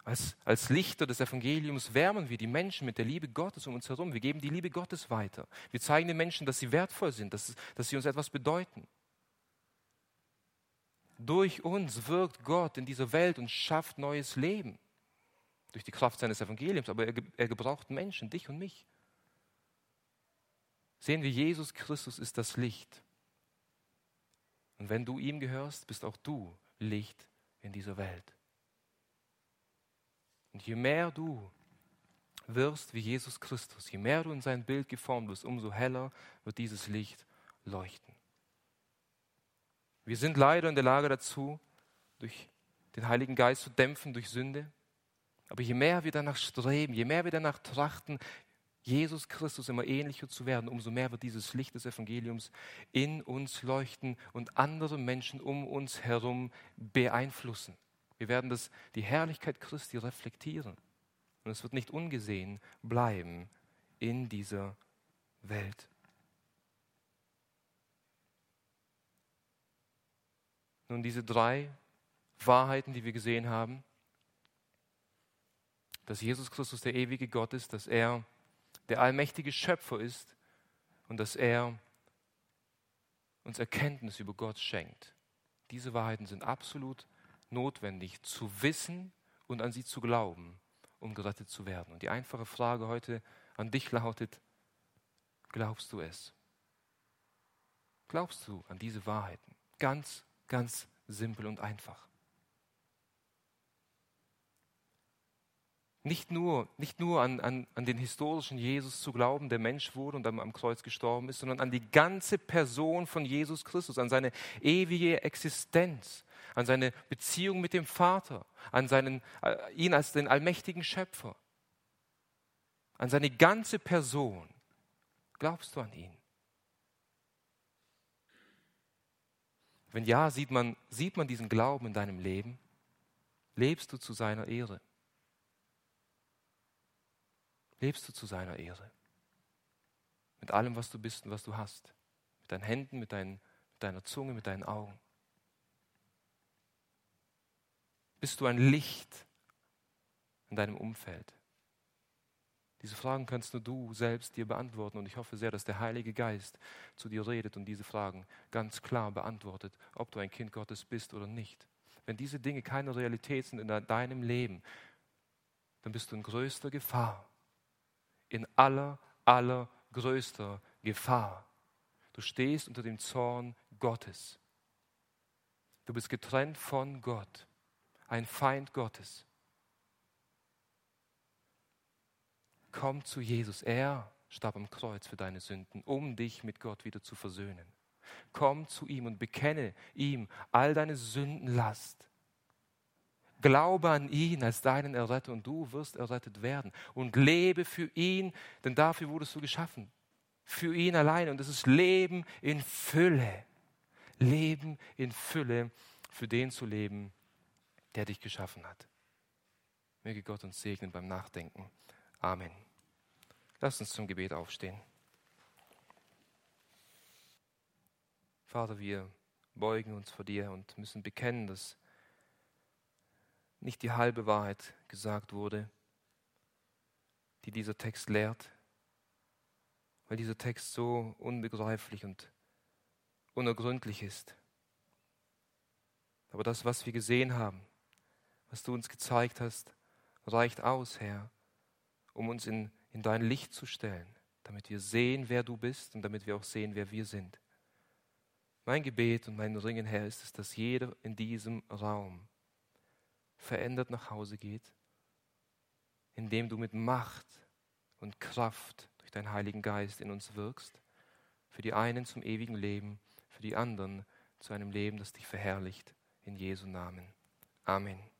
Als, als Lichter des Evangeliums wärmen wir die Menschen mit der Liebe Gottes um uns herum. Wir geben die Liebe Gottes weiter. Wir zeigen den Menschen, dass sie wertvoll sind, dass, dass sie uns etwas bedeuten. Durch uns wirkt Gott in dieser Welt und schafft neues Leben. Durch die Kraft seines Evangeliums. Aber er, er gebraucht Menschen, dich und mich. Sehen wir, Jesus Christus ist das Licht. Und wenn du ihm gehörst, bist auch du Licht in dieser Welt. Und je mehr du wirst wie Jesus Christus, je mehr du in sein Bild geformt wirst, umso heller wird dieses Licht leuchten. Wir sind leider in der Lage dazu, durch den Heiligen Geist zu dämpfen durch Sünde. Aber je mehr wir danach streben, je mehr wir danach trachten, Jesus Christus immer ähnlicher zu werden, umso mehr wird dieses Licht des Evangeliums in uns leuchten und andere Menschen um uns herum beeinflussen. Wir werden das, die Herrlichkeit Christi reflektieren. Und es wird nicht ungesehen bleiben in dieser Welt. Nun, diese drei Wahrheiten, die wir gesehen haben, dass Jesus Christus der ewige Gott ist, dass er der allmächtige Schöpfer ist und dass er uns Erkenntnis über Gott schenkt. Diese Wahrheiten sind absolut notwendig zu wissen und an sie zu glauben, um gerettet zu werden. Und die einfache Frage heute an dich lautet, glaubst du es? Glaubst du an diese Wahrheiten? Ganz, ganz simpel und einfach. Nicht nur, nicht nur an, an, an den historischen Jesus zu glauben, der Mensch wurde und dann am Kreuz gestorben ist, sondern an die ganze Person von Jesus Christus, an seine ewige Existenz, an seine Beziehung mit dem Vater, an seinen, äh, ihn als den allmächtigen Schöpfer, an seine ganze Person. Glaubst du an ihn? Wenn ja, sieht man, sieht man diesen Glauben in deinem Leben? Lebst du zu seiner Ehre? Lebst du zu seiner Ehre? Mit allem, was du bist und was du hast. Mit deinen Händen, mit, deinen, mit deiner Zunge, mit deinen Augen. Bist du ein Licht in deinem Umfeld? Diese Fragen kannst nur du selbst dir beantworten und ich hoffe sehr, dass der Heilige Geist zu dir redet und diese Fragen ganz klar beantwortet, ob du ein Kind Gottes bist oder nicht. Wenn diese Dinge keine Realität sind in deinem Leben, dann bist du in größter Gefahr. In aller, aller größter Gefahr. Du stehst unter dem Zorn Gottes. Du bist getrennt von Gott ein Feind Gottes. Komm zu Jesus. Er starb am Kreuz für deine Sünden, um dich mit Gott wieder zu versöhnen. Komm zu ihm und bekenne ihm all deine Sündenlast. Glaube an ihn als deinen Erretter und du wirst errettet werden. Und lebe für ihn, denn dafür wurdest du geschaffen. Für ihn allein. Und es ist Leben in Fülle. Leben in Fülle, für den zu leben, der dich geschaffen hat. Möge Gott uns segnen beim Nachdenken. Amen. Lass uns zum Gebet aufstehen. Vater, wir beugen uns vor dir und müssen bekennen, dass nicht die halbe Wahrheit gesagt wurde, die dieser Text lehrt, weil dieser Text so unbegreiflich und unergründlich ist. Aber das, was wir gesehen haben, was du uns gezeigt hast, reicht aus, Herr, um uns in, in dein Licht zu stellen, damit wir sehen, wer du bist und damit wir auch sehen, wer wir sind. Mein Gebet und mein Ringen, Herr, ist es, dass jeder in diesem Raum verändert nach Hause geht, indem du mit Macht und Kraft durch deinen Heiligen Geist in uns wirkst, für die einen zum ewigen Leben, für die anderen zu einem Leben, das dich verherrlicht, in Jesu Namen. Amen.